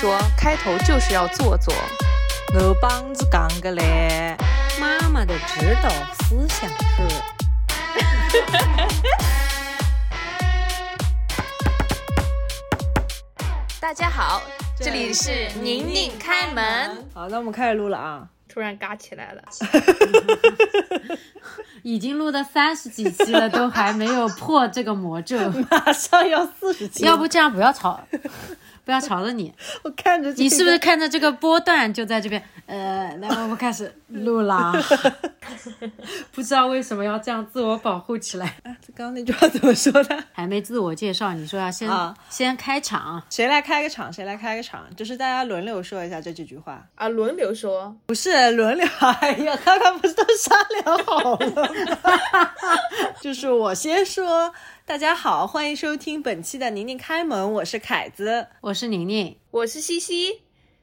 说，开头就是要做作。我帮子讲个嘞，妈妈的指导思想是。大家好，这里是宁宁开门。好，那我们开始录了啊。突然嘎起来了，已经录到三十几期了，都还没有破这个魔咒。马上要四十期了，要不这样不要吵，不要吵着你。我看着这你是不是看着这个波段就在这边？呃，那我们开始 录啦。不知道为什么要这样自我保护起来。啊这刚刚那句话怎么说的？还没自我介绍，你说要先、啊先开场。谁来开个场？谁来开个场？就是大家轮流说一下这几句话，啊，轮流说，不是轮流。哎呀，刚刚不是都商量好了吗？就是我先说，大家好，欢迎收听本期的宁宁开门，我是凯子。我是宁宁，我是西西。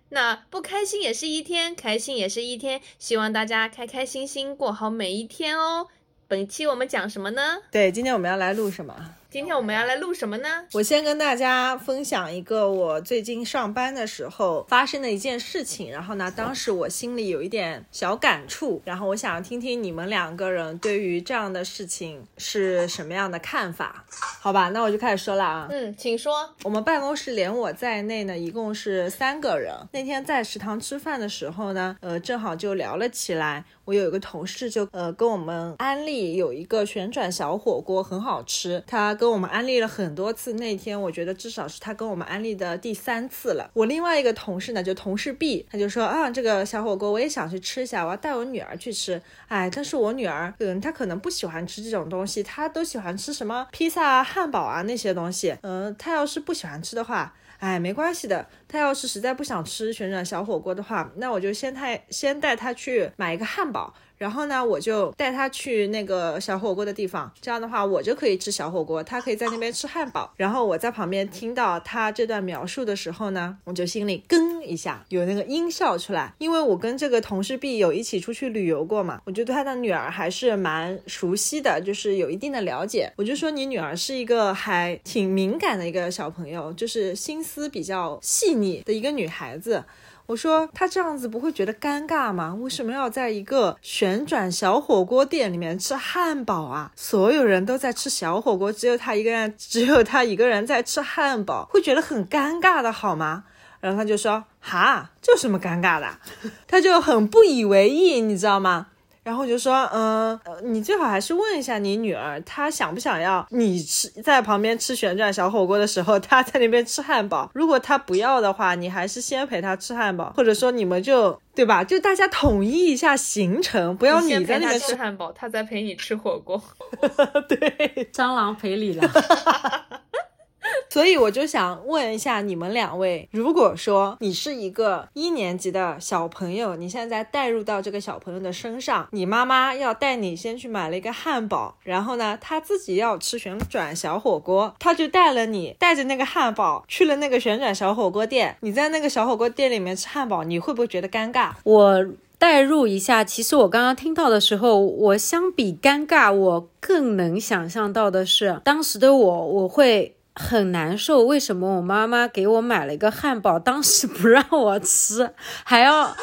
那不开心也是一天，开心也是一天，希望大家开开心心过好每一天哦。本期我们讲什么呢？对，今天我们要来录什么？今天我们要来录什么呢？我先跟大家分享一个我最近上班的时候发生的一件事情，然后呢，当时我心里有一点小感触，然后我想听听你们两个人对于这样的事情是什么样的看法？好吧，那我就开始说了啊。嗯，请说。我们办公室连我在内呢，一共是三个人。那天在食堂吃饭的时候呢，呃，正好就聊了起来。我有一个同事就呃跟我们安利有一个旋转小火锅很好吃，他跟我们安利了很多次。那天我觉得至少是他跟我们安利的第三次了。我另外一个同事呢，就同事 B，他就说啊，这个小火锅我也想去吃一下，我要带我女儿去吃。哎，但是我女儿，嗯，她可能不喜欢吃这种东西，她都喜欢吃什么披萨啊、汉堡啊那些东西。嗯、她要是不喜欢吃的话。哎，没关系的。他要是实在不想吃旋转小火锅的话，那我就先带先带他去买一个汉堡，然后呢，我就带她去那个小火锅的地方。这样的话，我就可以吃小火锅，她可以在那边吃汉堡。然后我在旁边听到她这段描述的时候呢，我就心里咯一下，有那个音效出来。因为我跟这个同事 B 有一起出去旅游过嘛，我就对他的女儿还是蛮熟悉的，就是有一定的了解。我就说你女儿是一个还挺敏感的一个小朋友，就是心思比较细腻的一个女孩子。我说他这样子不会觉得尴尬吗？为什么要在一个旋转小火锅店里面吃汉堡啊？所有人都在吃小火锅，只有他一个人，只有他一个人在吃汉堡，会觉得很尴尬的好吗？然后他就说：“哈，这有什么尴尬的？”他就很不以为意，你知道吗？然后我就说，嗯、呃，你最好还是问一下你女儿，她想不想要你吃在旁边吃旋转小火锅的时候，她在那边吃汉堡。如果她不要的话，你还是先陪她吃汉堡，或者说你们就对吧？就大家统一一下行程，不要你在那边吃汉堡，她在陪你吃火锅。对。蟑螂赔礼了。所以我就想问一下你们两位，如果说你是一个一年级的小朋友，你现在带入到这个小朋友的身上，你妈妈要带你先去买了一个汉堡，然后呢，她自己要吃旋转小火锅，她就带了你，带着那个汉堡去了那个旋转小火锅店，你在那个小火锅店里面吃汉堡，你会不会觉得尴尬？我代入一下，其实我刚刚听到的时候，我相比尴尬，我更能想象到的是，当时的我，我会很难受。为什么我妈妈给我买了一个汉堡，当时不让我吃，还要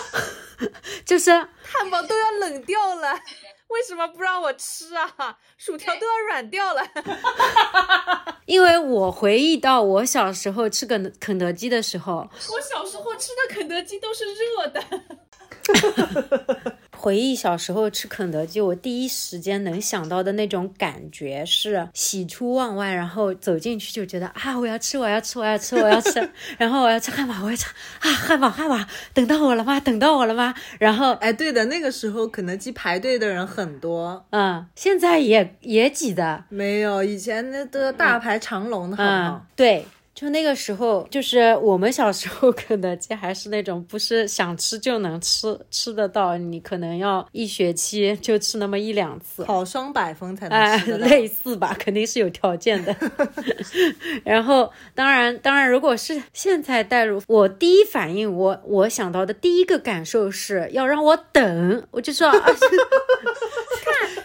就是汉堡都要冷掉了，为什么不让我吃啊？薯条都要软掉了。因为我回忆到我小时候吃肯肯德基的时候，我小时候吃的肯德基都是热的。回忆小时候吃肯德基，我第一时间能想到的那种感觉是喜出望外，然后走进去就觉得啊，我要吃，我要吃，我要吃，我要吃，然后我要吃汉堡，我要吃啊，汉堡，汉堡，等到我了吗？等到我了吗？然后哎，对的，那个时候肯德基排队的人很多，嗯，现在也也挤的，没有以前那都大排长龙的，好不好？嗯，对。就那个时候，就是我们小时候肯德基还是那种不是想吃就能吃吃得到，你可能要一学期就吃那么一两次。考双百分才能哎，吃得 到。类似吧，肯定是有条件的。然后，当然，当然，如果是现在带入，我第一反应，我我想到的第一个感受是要让我等，我就说，啊、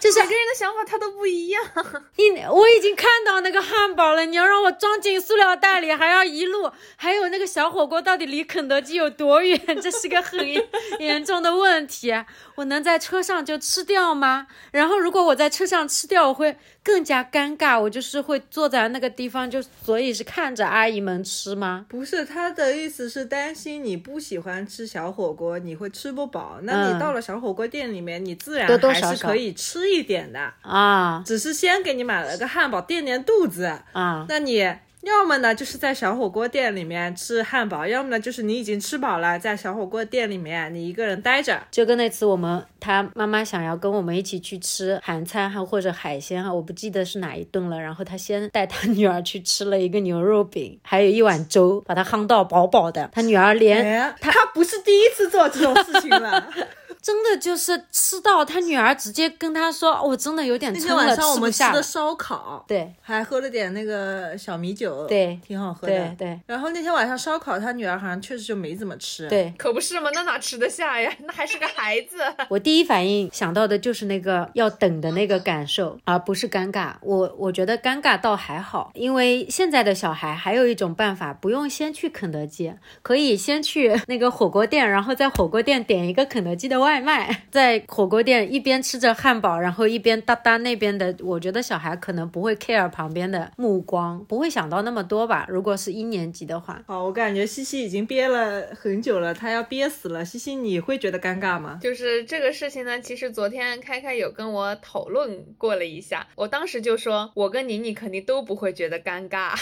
就是每个人的想法他都不一样。你我已经看到那个汉堡了，你要让我装进塑料袋里，还要一路，还有那个小火锅到底离肯德基有多远？这是个很 严重的问题。我能在车上就吃掉吗？然后如果我在车上吃掉，我会更加尴尬。我就是会坐在那个地方，就所以是看着阿姨们吃吗？不是他的意思是担心你不喜欢吃小火锅，你会吃不饱。那你到了小火锅店里面，你自然还是可以吃一点的，啊只是先给你买了个汉堡垫垫肚子。啊！那你要么呢就是在小火锅店里面吃汉堡，要么呢就是你已经吃饱了，在小火锅店里面你一个人待着。就跟那次我们他妈妈想要跟我们一起去吃韩餐哈或者海鲜哈，我不记得是哪一顿了。然后他先带他女儿去吃了一个牛肉饼，还有一碗粥，把他夯到饱饱的。他女儿连哎，他不是第一次做这种事情了。真的就是吃到他女儿直接跟他说，我真的有点那撑了，天晚上我吃不下了。们吃的烧烤，对还喝了点那个小米酒，对挺好喝的。对对然后那天晚上烧烤，他女儿好像确实就没怎么吃。，对，可不是嘛，那哪吃得下呀？那还是个孩子。我第一反应想到的就是那个要等的那个感受，而不是尴尬。我我觉得尴尬倒还好，因为现在的小孩还有一种办法，不用先去肯德基，可以先去那个火锅店，然后在火锅店点一个肯德基的外卖，在火锅店一边吃着汉堡，然后一边哒哒那边的。我觉得小孩可能不会 care 旁边的目光，不会想到那么多吧。如果是一年级的话，好，我感觉西西已经憋了很久了，他要憋死了。西西，你会觉得尴尬吗？就是这个事情呢，其实昨天开开有跟我讨论过了一下，我当时就说，我跟妮妮肯定都不会觉得尴尬，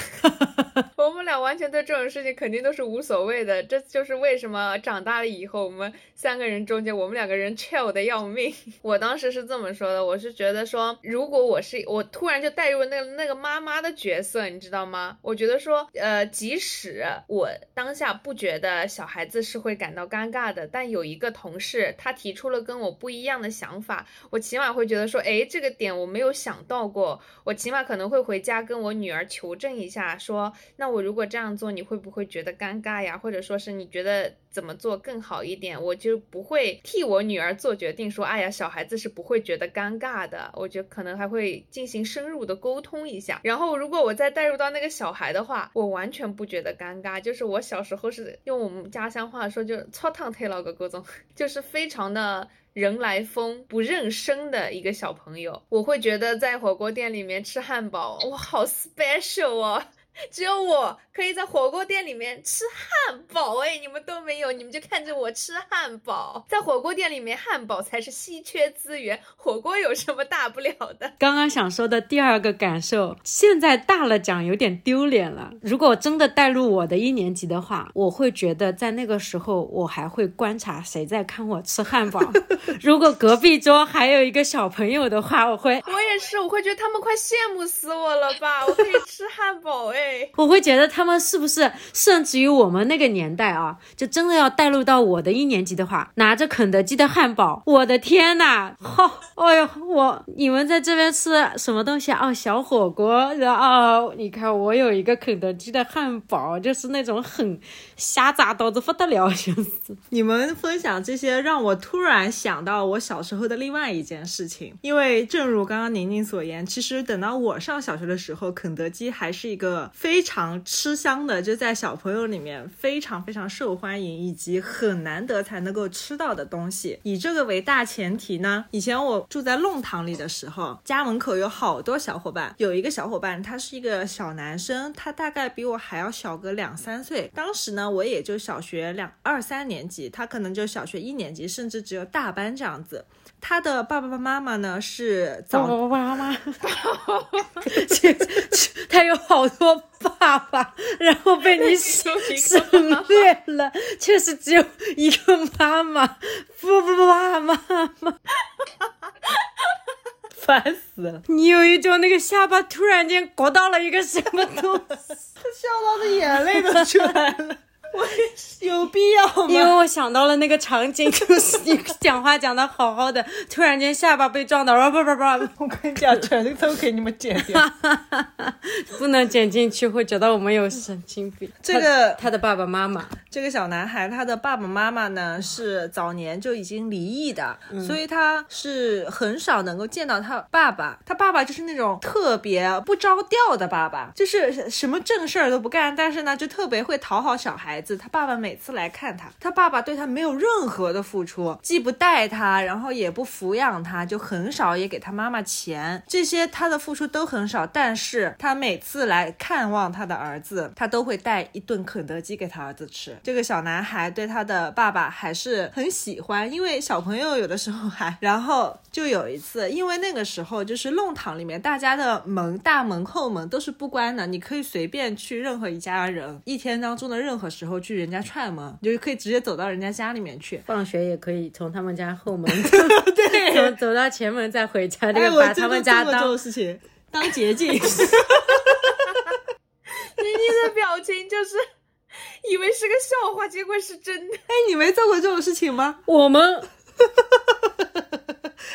我们俩完全对这种事情肯定都是无所谓的。这就是为什么长大了以后，我们三个人中间，我们两个人 chill 的要命。我当时是这么说的，我是觉得说，如果我是我突然就带入那那个妈妈的角色，你知道吗？我觉得说，呃，即使我当下不觉得小孩子是会感到尴尬的，但有一个同事他提出了跟我不一样的想法，我起码会觉得说，诶，这个点我没有想到过，我起码可能会回家跟我女儿求证一下，说，那我如果这样做，你会不会觉得尴尬呀？或者说是你觉得怎么做更好一点？我就不会替我女儿做决定，说，哎呀，小孩子是不会觉得尴尬的。我觉得可能还会进行深入的沟通一下。然后，如果我再带入到那个小孩的话，我完全不觉得尴尬。就是我小时候是用我们家乡话说，就是搓烫推老个各种，就是非常的。人来疯不认生的一个小朋友，我会觉得在火锅店里面吃汉堡，哇，好 special 哦！只有我可以在火锅店里面吃汉堡，哎，你们都没有，你们就看着我吃汉堡。在火锅店里面，汉堡才是稀缺资源，火锅有什么大不了的？刚刚想说的第二个感受，现在大了讲有点丢脸了。如果真的带入我的一年级的话，我会觉得在那个时候，我还会观察谁在看我吃汉堡。如果隔壁桌还有一个小朋友的话，我会我也是，我会觉得他们快羡慕死我了吧？我可以吃汉堡，哎。我会觉得他们是不是，甚至于我们那个年代啊，就真的要带入到我的一年级的话，拿着肯德基的汉堡，我的天呐，好、哎呦，我你们在这边吃什么东西啊？哦，小火锅，然后你看我有一个肯德基的汉堡，就是那种很瞎砸刀子不得了，就是。你们分享这些，让我突然想到我小时候的另外一件事情。因为正如刚刚宁宁所言，其实等到我上小学的时候，肯德基还是一个非常吃香的，就在小朋友里面非常非常受欢迎，以及很难得才能够吃到的东西。以这个为大前提呢，以前我住在弄堂里的时候，家门口有好多小伙伴，有一个小伙伴他是一个小男生，他大概比我还要小个两三岁。当时呢，我也就小学两二三年级，他可能就小学一年级，甚至只有大班这样子。他的爸爸妈妈呢是早爸爸妈妈，他有好多爸爸，然后被你省省略了，确实只有一个妈妈，不不不，妈妈妈。烦死了，你有一种那个下巴突然间刮到了一个什么东西，笑到的眼泪都出来了。我 有必要吗？因为我想到了那个场景，就是你讲话讲的好好的，突然间下巴被撞到，然后不不不，我跟你讲，全都给你们剪掉。不能剪进去，会觉得我们有神经病。这个他的爸爸妈妈，这个小男孩他的爸爸妈妈呢是早年就已经离异的，所以他是很少能够见到他爸爸。他爸爸就是那种特别不着调的爸爸，就是什么正事儿都不干，但是呢就特别会讨好小孩子。他爸爸每次来看他，他爸爸对他没有任何的付出，既不带他，然后也不抚养他，就很少也给他妈妈钱，这些他的付出都很少。但是他每次来看望他的儿子，他都会带一顿肯德基给他儿子吃。这个小男孩对他的爸爸还是很喜欢，因为小朋友有的时候还，然后就有一次，因为那个时候就是弄堂里面大家的门大门后门都是不关的，你可以随便去任何一家人，一天当中的任何时候去人家串门，你就可以直接走到人家家里面去。放学也可以从他们家后门 对，走走到前门再回家，这哎，个把他们家当 当捷径。妮妮的表情就是以为是个笑话，结果是真的。哎，你没做过这种事情吗？我们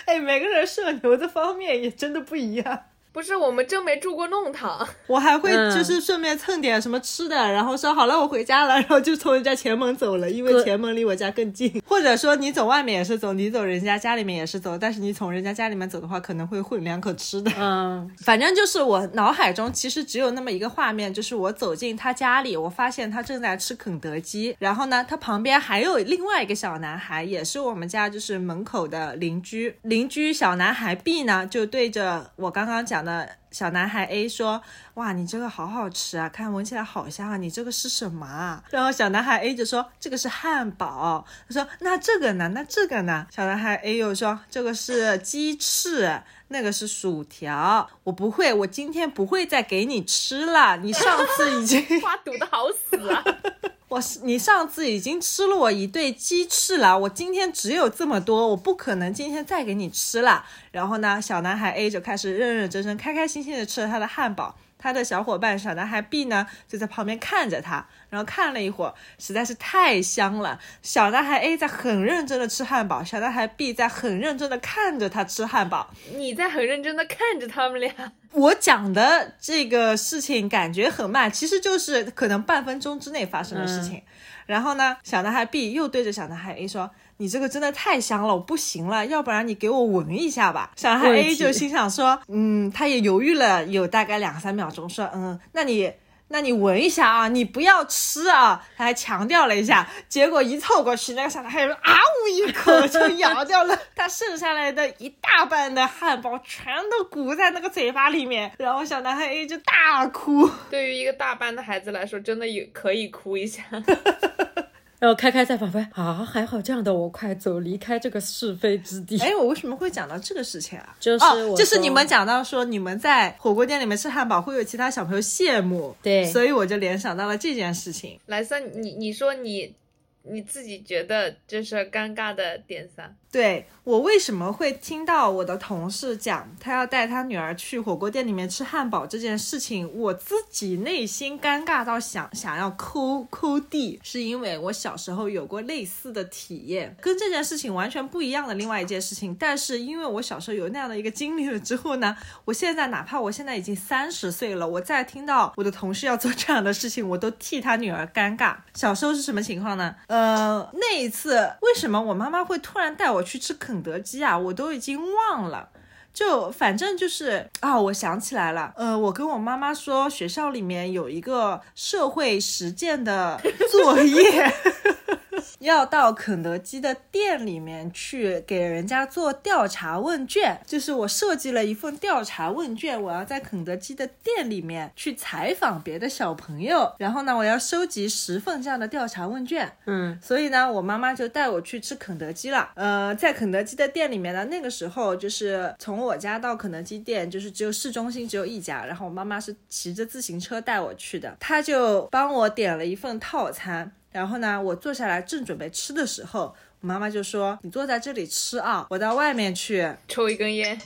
哎，每个人社牛的方面也真的不一样。不是，我们真没住过弄堂。我还会嗯就是顺便蹭点什么吃的，然后说好了我回家了，然后就从人家前门走了，因为前门离我家更近。或者说你走外面也是走，你走人家家里面也是走，但是你从人家家里面走的话，可能会混两口吃的。嗯，反正就是我脑海中其实只有那么一个画面，就是我走进他家里，我发现他正在吃肯德基，然后呢，他旁边还有另外一个小男孩，也是我们家就是门口的邻居。邻居小男孩 B 呢，就对着我刚刚讲那小男孩 A 说：“哇，你这个好好吃啊，看闻起来好香啊，你这个是什么啊？”然后小男孩 A 就说：“这个是汉堡。”他说：“那这个呢？那这个呢？”小男孩 A 又说：“这个是鸡翅。”那个是薯条，我不会，我今天不会再给你吃了。你上次已经，话堵得好死啊！我是你上次已经吃了我一对鸡翅了，我今天只有这么多，我不可能今天再给你吃了。然后呢，小男孩 A 就开始认认真真、开开心心的吃了他的汉堡。他的小伙伴小男孩 B 呢，就在旁边看着他，然后看了一会儿，实在是太香了。小男孩 A 在很认真的吃汉堡，小男孩 B 在很认真的看着他吃汉堡。你在很认真的看着他们俩，我讲的这个事情感觉很慢，其实就是可能半分钟之内发生的事情。然后呢，小男孩 B 又对着小男孩 A 说：“你这个真的太香了，我不行了，要不然你给我闻一下吧。”小男孩 A 就心想说：“嗯，他也犹豫了有大概两三秒钟，说：嗯，那你。”那你闻一下啊，你不要吃啊！他还强调了一下，结果一凑过去，那个小男孩就啊呜一口就咬掉了 他剩下来的一大半的汉堡，全都鼓在那个嘴巴里面，然后小男孩 A 就大哭。对于一个大班的孩子来说，真的有可以哭一下。然后开开在旁边啊，还好这样的我快走，离开这个是非之地。哎，我为什么会讲到这个事情啊？就是就是你们讲到说你们在火锅店里面吃汉堡会有其他小朋友羡慕，对所以我就联想到了这件事情。莱森，你你说你你自己觉得就是尴尬的点三？对我为什么会听到我的同事讲他要带他女儿去火锅店里面吃汉堡这件事情，我自己内心尴尬到想想要抠抠地，是因为我小时候有过类似的体验，跟这件事情完全不一样的另外一件事情。但是因为我小时候有那样的一个经历了之后呢，我现在哪怕我现在已经三十岁了，我再听到我的同事要做这样的事情，我都替他女儿尴尬。小时候是什么情况呢？呃，那一次为什么我妈妈会突然带我去吃肯德基啊？我都已经忘了。就反正就是啊，我想起来了，呃，我跟我妈妈说，学校里面有一个社会实践的作业，要到肯德基的店里面去给人家做调查问卷。就是我设计了一份调查问卷，我要在肯德基的店里面去采访别的小朋友，然后呢，我要收集十份这样的调查问卷。嗯，所以呢，我妈妈就带我去吃肯德基了。呃，在肯德基的店里面呢，那个时候就是从我家到肯德基店，就是只有市中心只有一家，然后我妈妈是骑着自行车带我去的，她就帮我点了一份套餐。然后呢，我坐下来正准备吃的时候，我妈妈就说：“你坐在这里吃啊，我到外面去。抽一根烟，”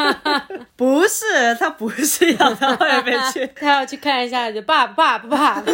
不是，他不是要到外面去，他要去看一下，就爸爸爸爸，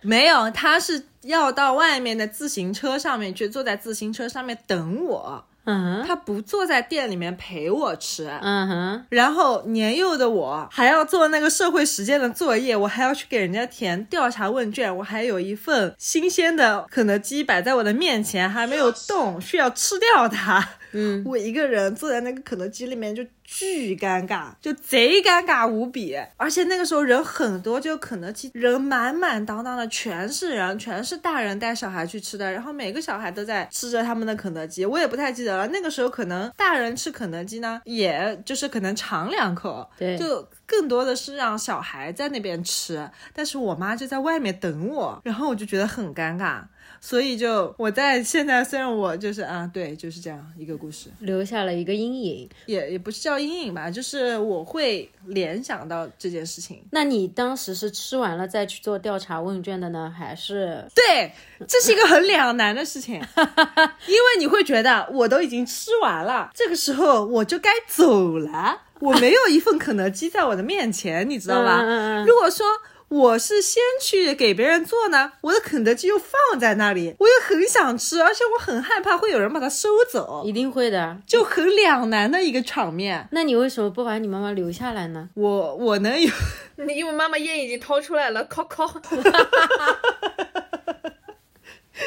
没有，他是要到外面的自行车上面去，坐在自行车上面等我。嗯哼，他不坐在店里面陪我吃。嗯哼，然后年幼的我还要做那个社会实践的作业，我还要去给人家填调查问卷，我还有一份新鲜的肯德基摆在我的面前，还没有动，需要吃掉它。嗯，我一个人坐在那个肯德基里面就巨尴尬，就贼尴尬无比。而且那个时候人很多，就肯德基人满满当当的，全是人，全是大人带小孩去吃的，然后每个小孩都在吃着他们的肯德基。我也不太记得了，那个时候可能大人吃肯德基呢，也就是可能尝两口，对就更多的是让小孩在那边吃，但是我妈就在外面等我，然后我就觉得很尴尬。所以就我在现在虽然我就是啊，对，就是这样一个故事，留下了一个阴影。也也不是叫阴影吧，就是我会联想到这件事情。那你当时是吃完了再去做调查问卷的呢，还是对，这是一个很两难的事情，因为你会觉得我都已经吃完了，这个时候我就该走了，我没有一份肯德基在我的面前，你知道吧？嗯嗯嗯如果说。我是先去给别人做呢，我的肯德基又放在那里，我又很想吃，而且我很害怕会有人把它收走，一定会的？就很两难的一个场面。那你为什么不把你妈妈留下来呢？我我能有，你因为妈妈烟已经掏出来了，敲敲。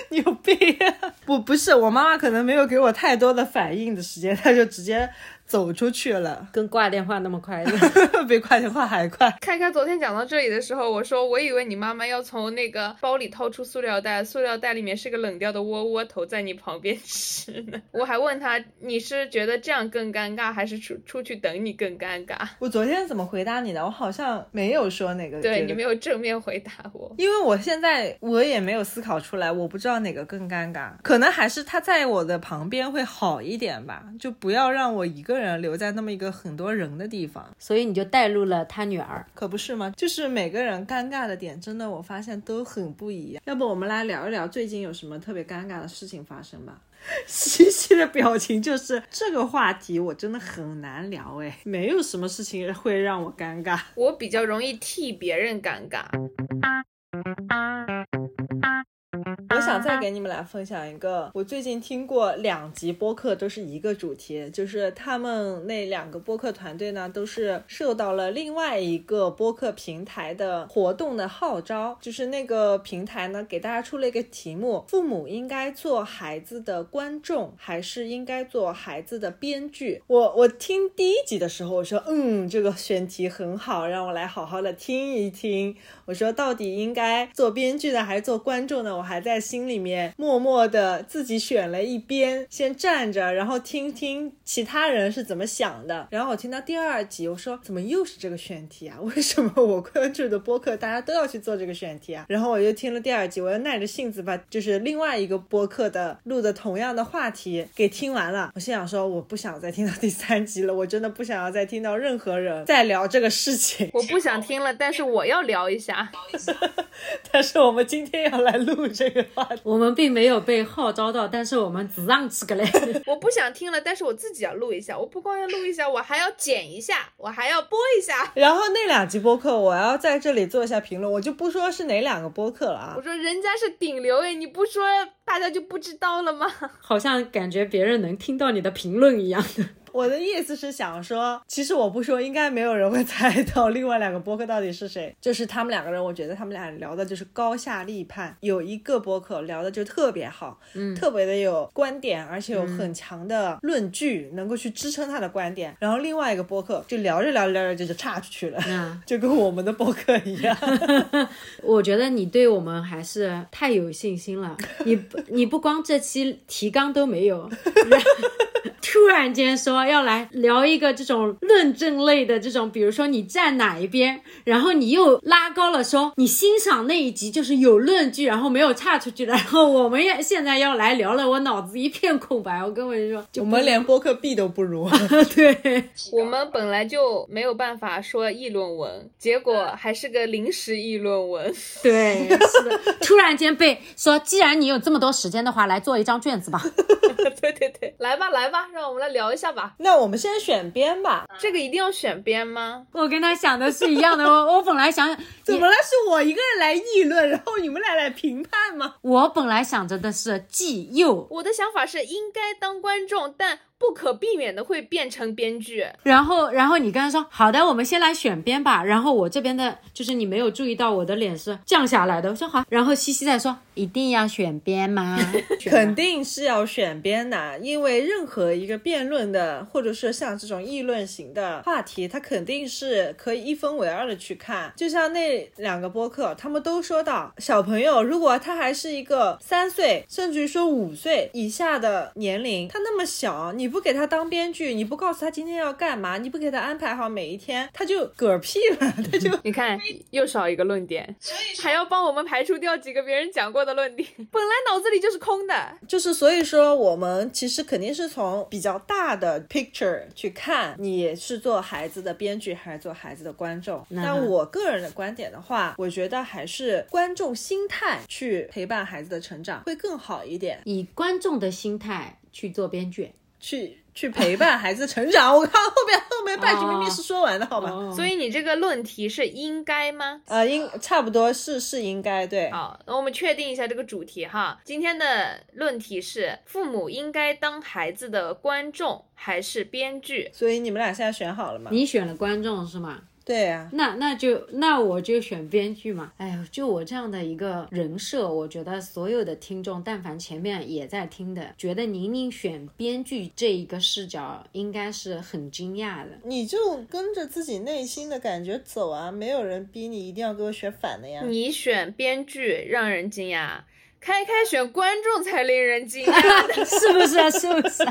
你有病、啊！不不是，我妈妈可能没有给我太多的反应的时间，她就直接走出去了，跟挂电话那么快的？比挂电话还快。开开昨天讲到这里的时候，我说我以为你妈妈要从那个包里掏出塑料袋，塑料袋里面是个冷掉的窝窝头在你旁边吃呢。我还问他你是觉得这样更尴尬，还是出出去等你更尴尬？我昨天怎么回答你的？我好像没有说哪个。对你没有正面回答我，因为我现在我也没有思考出来，我不知道哪个更尴尬，可能还是他在我的旁边会好一点吧，就不要让我一个人留在那么一个很多人的地方，所以你就带入了他女儿。可不是吗？就是每个人尴尬的点，真的我发现都很不一样。要不我们来聊一聊最近有什么特别尴尬的事情发生吧。西西的表情就是这个话题，我真的很难聊哎，没有什么事情会让我尴尬。我比较容易替别人尴尬。我想再给你们来分享一个，我最近听过两集播客，都是一个主题，就是他们那两个播客团队呢，都是受到了另外一个播客平台的活动的号召，就是那个平台呢给大家出了一个题目：父母应该做孩子的观众，还是应该做孩子的编剧？我我听第一集的时候，我说嗯，这个选题很好，让我来好好的听一听。我说到底应该做编剧呢，还是做观众呢？我还在心里面默默的自己选了一边，先站着，然后听听其他人是怎么想的。然后我听到第二集，我说怎么又是这个选题啊？为什么我关注的播客大家都要去做这个选题啊？然后我又听了第二集，我又耐着性子把就是另外一个播客的录的同样的话题给听完了。我心想说，我不想再听到第三集了，我真的不想要再听到任何人再聊这个事情。我不想听了，但是我要聊一下。但是我们今天要来录这个话题。我们并没有被号召到，但是我们只让这个嘞。我不想听了，但是我自己要录一下。我不光要录一下，我还要剪一下，我还要播一下。然后那两集播客，我要在这里做一下评论，我就不说是哪两个播客了啊我。说人家是顶流哎，你不说大家就不知道了吗？好像感觉别人能听到你的评论一样的。我的意思是想说，其实我不说，应该没有人会 猜到另外两个播客到底是谁。就是他们两个人，我觉得他们俩聊的就是高下立判。有一个播客聊的就特别好，嗯，特别的有观点，而且有很强的论据，能够去支撑他的观点。然后另外一个播客就聊着聊着聊着就岔出去了，嗯 就跟我们的播客一样。我觉得你对我们还是太有信心了。你不你不光这期提纲都没有，然突然间说要来聊一个这种论证类的这种，比如说你站哪一边，然后你又拉高了说你欣赏那一集就是有论据，然后没有岔出去的。然后我们也现在要来聊了，我脑子一片空白。我跟我说，我们连播客 B 都不如。对。我们本来就没有办法说议论文，结果还是个临时议论文。对，是的，突然间被说，既然你有这么多时间的话，来做一张卷子吧。对对对，来吧来吧，让我们来聊一下吧。那我们先选编吧。这个一定要选编吗？我跟他想的是一样的。我 我本来想，怎么了？是我一个人来议论，然后你们俩来评判吗？我本来想着的是既又，我的想法是应该当观众，但不可避免的会变成编剧。然后然后你刚才说好的，我们先来选编吧。然后我这边的就是你没有注意到我的脸是降下来的。我说好，然后西西在说一定要选编 吗？肯定是要选编的，因为任何一个辩论的，或者是像这种议论型的话题，它肯定是可以一分为二的去看。就像那两个播客，他们都说到，小朋友如果他还是一个三岁，甚至于说五岁以下的年龄，他那么小，你不给他当编剧，你不告诉他今天要干嘛，你不给他安排好每一天，他就嗝屁了，他就 你看又少一个论点，所以还要帮我们排除掉几个别人讲过的论点，本来脑子里就是空的。就是所以说，我们其实肯定是从比较大的 picture 去看，你是做孩子的编剧还是做孩子的观众。那我个人的观点的话，我觉得还是观众心态去陪伴孩子的成长会更好一点，以观众的心态去做编剧。去去陪伴孩子成长。我看后面后面半句明明是说完的，好吧？所以你这个论题是应该吗？呃，应差不多是是应该对。好，那我们确定一下这个主题哈。今天的论题是：父母应该当孩子的观众还是编剧？所以你们俩现在选好了吗？你选了观众是吗？对呀，那那就那我就选编剧嘛。哎呦，就我这样的一个人设，我觉得所有的听众，但凡前面也在听的，觉得宁宁选编剧这一个视角，应该是很惊讶的。你就跟着自己内心的感觉走啊，没有人逼你一定要给我选反的呀。你选编剧让人惊讶，开开选观众才令人惊讶，是不是？啊是不是？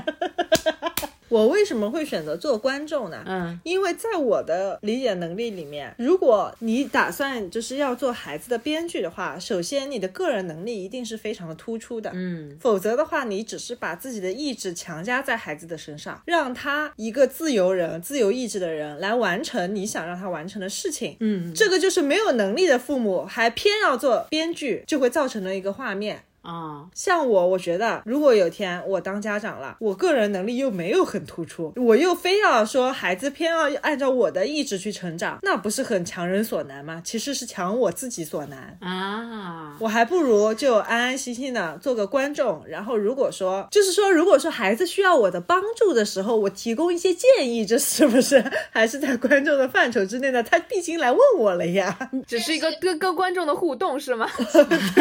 我为什么会选择做观众呢？嗯，因为在我的理解能力里面，如果你打算就是要做孩子的编剧的话，首先你的个人能力一定是非常的突出的，嗯，否则的话，你只是把自己的意志强加在孩子的身上，让他一个自由人、自由意志的人来完成你想让他完成的事情，嗯，这个就是没有能力的父母还偏要做编剧，就会造成的一个画面。啊，像我，我觉得如果有天我当家长了，我个人能力又没有很突出，我又非要说孩子偏要按照我的意志去成长，那不是很强人所难吗？其实是强我自己所难啊！我还不如就安安心心的做个观众，然后如果说就是说，如果说孩子需要我的帮助的时候，我提供一些建议，这是不是还是在观众的范畴之内的？他毕竟来问我了呀，只是一个跟跟观众的互动是吗？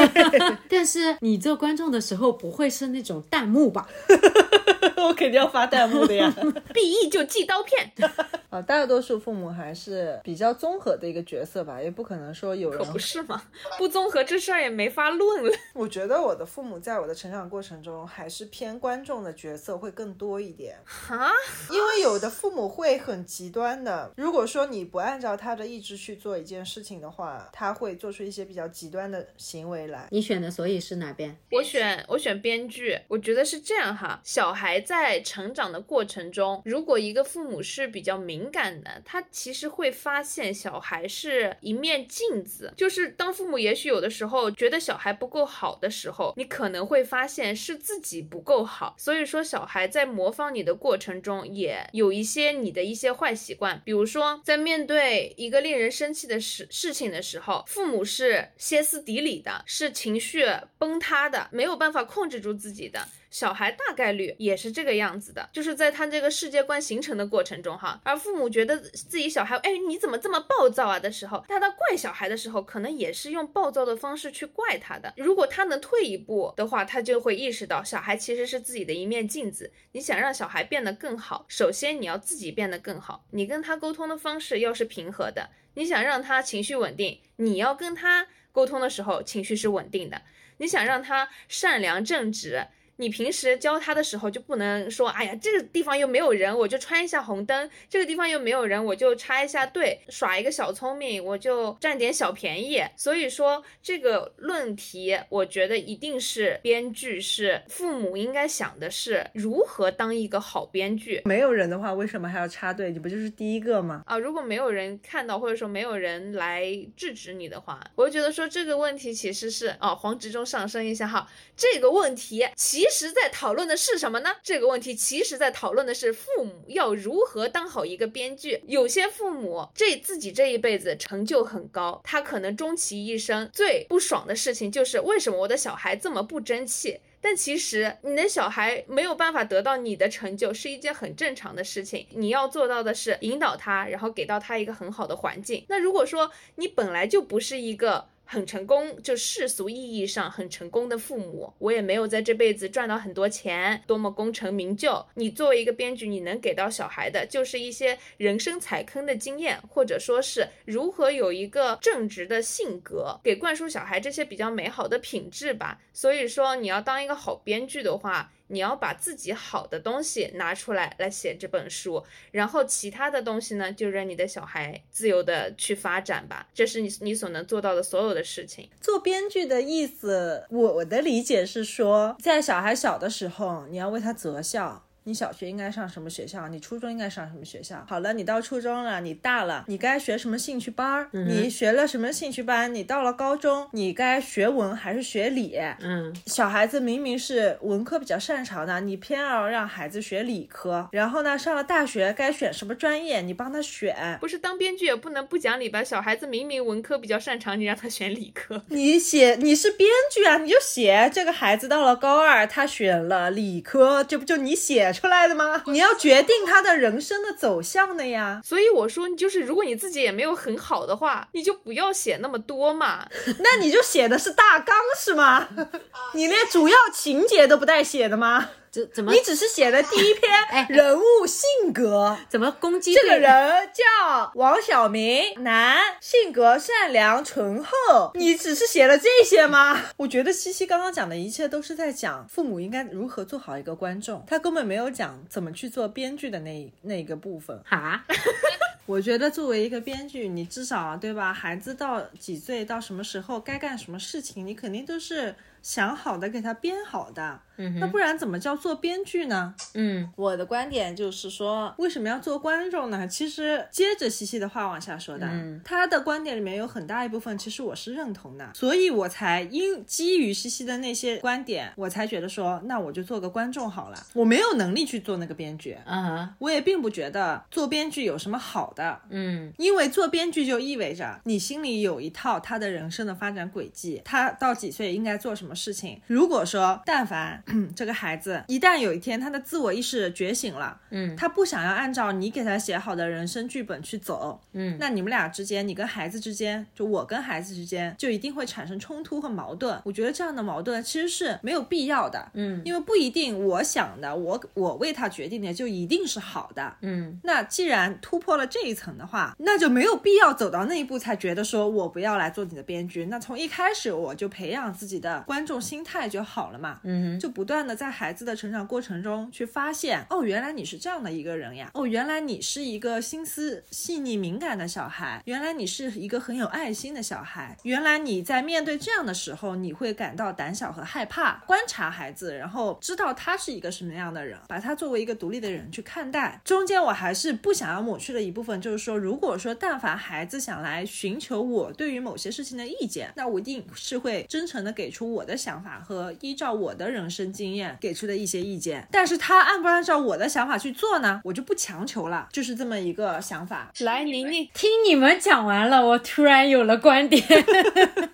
但是你。你做观众的时候不会是那种弹幕吧？我肯定要发弹幕的呀！BE 就寄刀片。啊，大多数父母还是比较综合的一个角色吧，也不可能说有人可不是吗？不综合这事儿也没法论了。我觉得我的父母在我的成长过程中还是偏观众的角色会更多一点啊，因为有的父母会很极端的，如果说你不按照他的意志去做一件事情的话，他会做出一些比较极端的行为来。你选的所以是哪边？我选我选编剧，我觉得是这样哈。小孩在成长的过程中，如果一个父母是比较敏感的，他其实会发现小孩是一面镜子。就是当父母也许有的时候觉得小孩不够好的时候，你可能会发现是自己不够好。所以说，小孩在模仿你的过程中，也有一些你的一些坏习惯。比如说，在面对一个令人生气的事事情的时候，父母是歇斯底里的，是情绪崩塌他的，没有办法控制住自己的。小孩大概率也是这个样子的，就是在他这个世界观形成的过程中哈，而父母觉得自己小孩，哎，你怎么这么暴躁啊的时候，他到怪小孩的时候，可能也是用暴躁的方式去怪他的。如果他能退一步的话，他就会意识到小孩其实是自己的一面镜子。你想让小孩变得更好，首先你要自己变得更好。你跟他沟通的方式要是平和的，你想让他情绪稳定，你要跟他沟通的时候情绪是稳定的。你想让他善良正直。你平时教他的时候就不能说，哎呀，这个地方又没有人，我就穿一下红灯；这个地方又没有人，我就插一下队，耍一个小聪明，我就占点小便宜。所以说这个论题，我觉得一定是编剧是父母应该想的是如何当一个好编剧。没有人的话，为什么还要插队？你不就是第一个吗？啊，如果没有人看到，或者说没有人来制止你的话，我就觉得说这个问题其实是啊，黄执中上升一下哈，这个问题其。其实在讨论的是什么呢？这个问题其实在讨论的是父母要如何当好一个编剧。有些父母这自己这一辈子成就很高，他可能终其一生最不爽的事情就是为什么我的小孩这么不争气。但其实你的小孩没有办法得到你的成就，是一件很正常的事情。你要做到的是引导他，然后给到他一个很好的环境。那如果说你本来就不是一个。很成功，就世俗意义上很成功的父母，我也没有在这辈子赚到很多钱，多么功成名就。你作为一个编剧，你能给到小孩的，就是一些人生踩坑的经验，或者说是如何有一个正直的性格，给灌输小孩这些比较美好的品质吧。所以说，你要当一个好编剧的话。你要把自己好的东西拿出来来写这本书，然后其他的东西呢，就让你的小孩自由的去发展吧。这是你你所能做到的所有的事情。做编剧的意思，我的理解是说，在小孩小的时候，你要为他择校。你小学应该上什么学校？你初中应该上什么学校？好了，你到初中了，你大了，你该学什么兴趣班儿？你学了什么兴趣班？你到了高中，你该学文还是学理？嗯，小孩子明明是文科比较擅长的，你偏要让孩子学理科。然后呢，上了大学该选什么专业？你帮他选。不是当编剧也不能不讲理吧？小孩子明明文科比较擅长，你让他选理科，你写你是编剧啊，你就写这个孩子到了高二，他选了理科，这不就你写？出来的吗？你要决定他的人生的走向的呀。所以我说，你就是如果你自己也没有很好的话，你就不要写那么多嘛。那你就写的是大纲是吗？你连主要情节都不带写的吗？怎么？你只是写了第一篇人物性格，怎么攻击这个人叫王小明，男，性格善良醇厚。你只是写了这些吗？我觉得西西刚刚讲的一切都是在讲父母应该如何做好一个观众，他根本没有讲怎么去做编剧的那那个部分。哈，我觉得作为一个编剧，你至少对吧？孩子到几岁，到什么时候该干什么事情，你肯定都是。想好的给他编好的，嗯那不然怎么叫做编剧呢？嗯，我的观点就是说，为什么要做观众呢？其实接着西西的话往下说的，嗯。他的观点里面有很大一部分，其实我是认同的，所以我才因基于西西的那些观点，我才觉得说，那我就做个观众好了。我没有能力去做那个编剧，嗯，我也并不觉得做编剧有什么好的，嗯，因为做编剧就意味着你心里有一套他的人生的发展轨迹，他到几岁应该做什么。事情，如果说但凡 这个孩子一旦有一天他的自我意识觉醒了，嗯，他不想要按照你给他写好的人生剧本去走，嗯，那你们俩之间，你跟孩子之间，就我跟孩子之间，就一定会产生冲突和矛盾。我觉得这样的矛盾其实是没有必要的，嗯，因为不一定我想的，我我为他决定的就一定是好的，嗯，那既然突破了这一层的话，那就没有必要走到那一步才觉得说我不要来做你的编剧。那从一开始我就培养自己的观。众心态就好了嘛，嗯，就不断的在孩子的成长过程中去发现，哦，原来你是这样的一个人呀，哦，原来你是一个心思细腻敏感的小孩，原来你是一个很有爱心的小孩，原来你在面对这样的时候，你会感到胆小和害怕。观察孩子，然后知道他是一个什么样的人，把他作为一个独立的人去看待。中间我还是不想要抹去的一部分，就是说，如果说但凡孩子想来寻求我对于某些事情的意见，那我一定是会真诚的给出我的。想法和依照我的人生经验给出的一些意见，但是他按不按照我的想法去做呢？我就不强求了，就是这么一个想法。来，宁宁，听你们讲完了，我突然有了观点。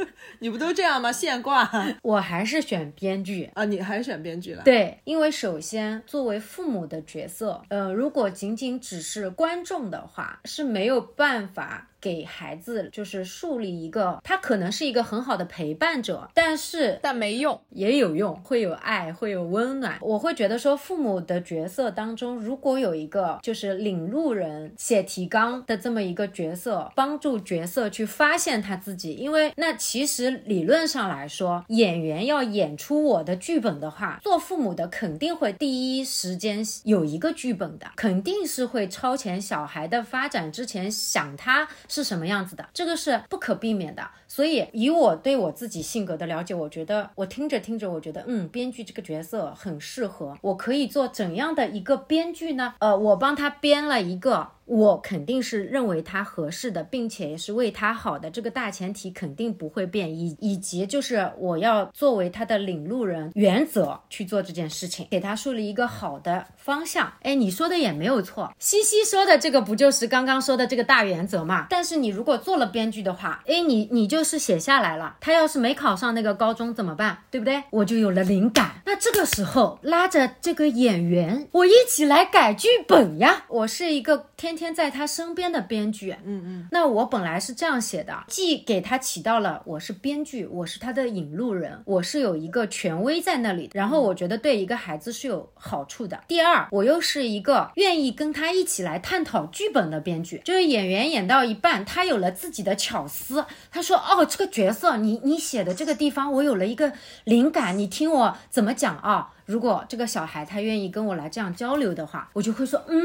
你不都这样吗？现挂，我还是选编剧啊！你还是选编剧了？对，因为首先作为父母的角色，呃，如果仅仅只是观众的话，是没有办法。给孩子就是树立一个，他可能是一个很好的陪伴者，但是但没用，也有用，会有爱，会有温暖。我会觉得说，父母的角色当中，如果有一个就是领路人、写提纲的这么一个角色，帮助角色去发现他自己，因为那其实理论上来说，演员要演出我的剧本的话，做父母的肯定会第一时间有一个剧本的，肯定是会超前小孩的发展之前想他。是什么样子的？这个是不可避免的。所以，以我对我自己性格的了解，我觉得我听着听着，我觉得，嗯，编剧这个角色很适合。我可以做怎样的一个编剧呢？呃，我帮他编了一个。我肯定是认为他合适的，并且也是为他好的，这个大前提肯定不会变，以以及就是我要作为他的领路人，原则去做这件事情，给他树立一个好的方向。哎，你说的也没有错，西西说的这个不就是刚刚说的这个大原则嘛？但是你如果做了编剧的话，哎，你你就是写下来了，他要是没考上那个高中怎么办？对不对？我就有了灵感，那这个时候拉着这个演员，我一起来改剧本呀。我是一个天天在他身边的编剧，嗯嗯，那我本来是这样写的，既给他起到了我是编剧，我是他的引路人，我是有一个权威在那里，然后我觉得对一个孩子是有好处的。第二，我又是一个愿意跟他一起来探讨剧本的编剧，就是演员演到一半，他有了自己的巧思，他说哦，这个角色你你写的这个地方，我有了一个灵感，你听我怎么讲啊？如果这个小孩他愿意跟我来这样交流的话，我就会说，嗯，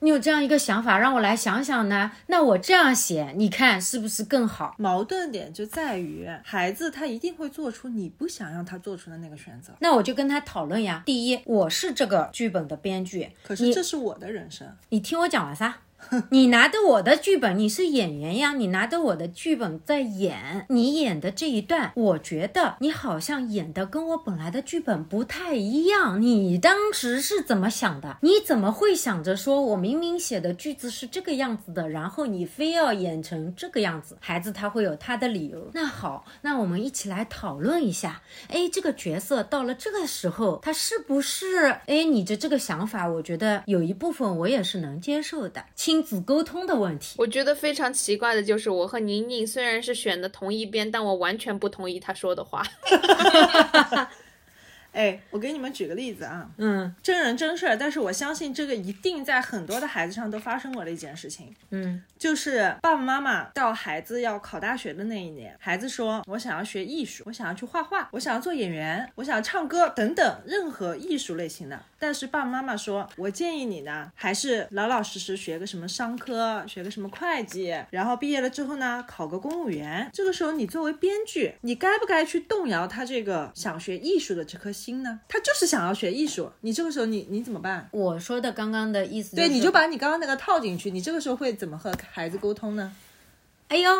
你有这样一个想法，让我来想想呢。那我这样写，你看是不是更好？矛盾点就在于孩子他一定会做出你不想让他做出的那个选择。那我就跟他讨论呀。第一，我是这个剧本的编剧，可是这是我的人生。你听我讲完噻。你拿着我的剧本，你是演员呀，你拿着我的剧本在演，你演的这一段，我觉得你好像演的跟我本来的剧本不太一样。你当时是怎么想的？你怎么会想着说我明明写的句子是这个样子的，然后你非要演成这个样子？孩子他会有他的理由。那好，那我们一起来讨论一下。哎，这个角色到了这个时候，他是不是？哎，你的这个想法，我觉得有一部分我也是能接受的。亲子沟通的问题，我觉得非常奇怪的就是，我和宁宁虽然是选的同一边，但我完全不同意他说的话。哎，我给你们举个例子啊，嗯，真人真事儿，但是我相信这个一定在很多的孩子上都发生过的一件事情，嗯，就是爸爸妈妈到孩子要考大学的那一年，孩子说：“我想要学艺术，我想要去画画，我想要做演员，我想要唱歌等等，任何艺术类型的。”但是爸爸妈妈说：“我建议你呢，还是老老实实学个什么商科，学个什么会计，然后毕业了之后呢，考个公务员。”这个时候，你作为编剧，你该不该去动摇他这个想学艺术的这颗心？心呢？他就是想要学艺术，你这个时候你你怎么办？我说的刚刚的意思，对，你就把你刚刚那个套进去，你这个时候会怎么和孩子沟通呢？哎呦，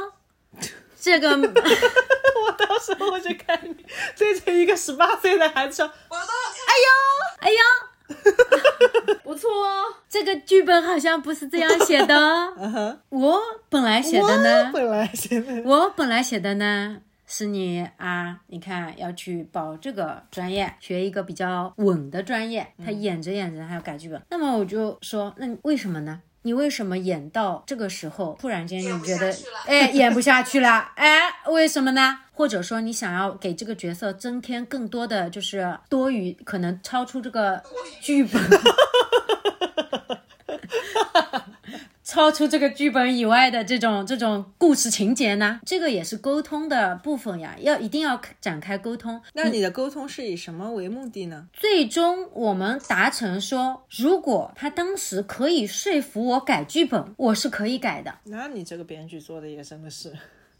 这个，我到时候我就看你对着一个十八岁的孩子说，我都哎呦，哎呦，不错哦，这个剧本好像不是这样写的，我本来写的呢，本来写的，我本来写的呢。是你啊，你看要去报这个专业，学一个比较稳的专业。他演着演着还要改剧本，那么我就说，那为什么呢？你为什么演到这个时候，突然间你觉得，哎，演不下去了？哎，为什么呢？或者说你想要给这个角色增添更多的，就是多余，可能超出这个剧本。超出这个剧本以外的这种这种故事情节呢？这个也是沟通的部分呀，要一定要展开沟通。那你的沟通是以什么为目的呢？最终我们达成说，如果他当时可以说服我改剧本，我是可以改的。那你这个编剧做的也真的是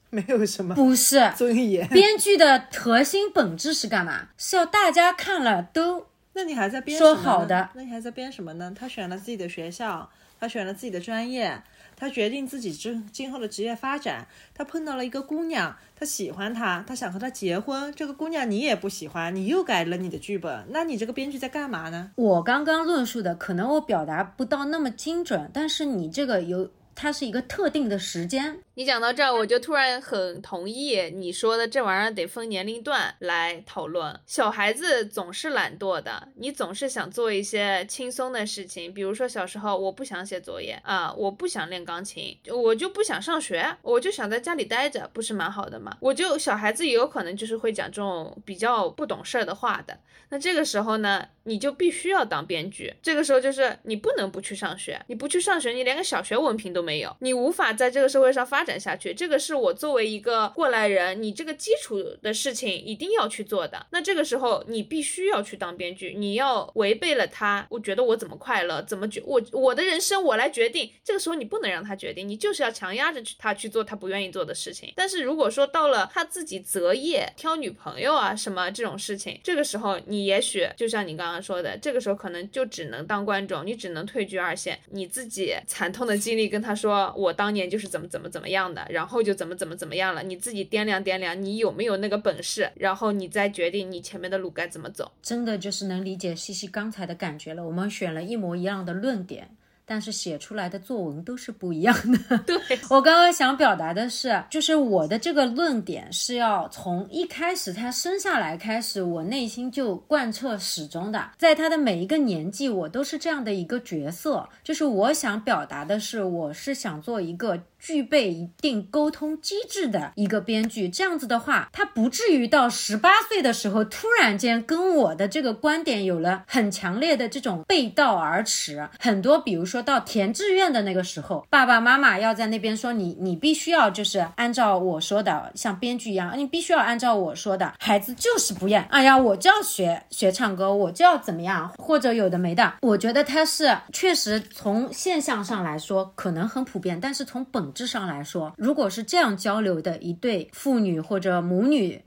没有什么不是尊严。编剧的核心本质是干嘛？是要大家看了都。那你还在编说好的？那你还在编什么呢？他选了自己的学校。他选了自己的专业，他决定自己之今后的职业发展。他碰到了一个姑娘，他喜欢她，他想和她结婚。这个姑娘你也不喜欢，你又改了你的剧本，那你这个编剧在干嘛呢？我刚刚论述的可能我表达不到那么精准，但是你这个有，它是一个特定的时间。你讲到这儿，我就突然很同意你说的，这玩意儿得分年龄段来讨论。小孩子总是懒惰的，你总是想做一些轻松的事情，比如说小时候我不想写作业啊，我不想练钢琴，我就不想上学，我就想在家里待着，不是蛮好的吗？我就小孩子也有可能就是会讲这种比较不懂事儿的话的。那这个时候呢，你就必须要当编剧。这个时候就是你不能不去上学，你不去上学，你连个小学文凭都没有，你无法在这个社会上发。发展下去。这个是我作为一个过来人，你这个基础的事情一定要去做的。那这个时候你必须要去当编剧，你要违背了他，我觉得我怎么快乐，怎么决我我的人生我来决定。这个时候你不能让他决定，你就是要强压着去他去做他不愿意做的事情。但是如果说到了他自己择业、挑女朋友啊什么这种事情，这个时候你也许就像你刚刚说的，这个时候可能就只能当观众，你只能退居二线，你自己惨痛的经历跟他说，我当年就是怎么怎么怎么样的，然后就怎么怎么怎么样了，你自己掂量掂量，你有没有那个本事，然后你再决定你前面的路该怎么走。真的就是能理解西西刚才的感觉了。我们选了一模一样的论点。但是写出来的作文都是不一样的。对我刚刚想表达的是，就是我的这个论点是要从一开始他生下来开始，我内心就贯彻始终的，在他的每一个年纪，我都是这样的一个角色。就是我想表达的是，我是想做一个。具备一定沟通机制的一个编剧，这样子的话，他不至于到十八岁的时候突然间跟我的这个观点有了很强烈的这种背道而驰。很多，比如说到填志愿的那个时候，爸爸妈妈要在那边说你，你必须要就是按照我说的，像编剧一样，你必须要按照我说的。孩子就是不愿，哎呀，我就要学学唱歌，我就要怎么样，或者有的没的。我觉得他是确实从现象上来说可能很普遍，但是从本。质上来说，如果是这样交流的一对父女或者母女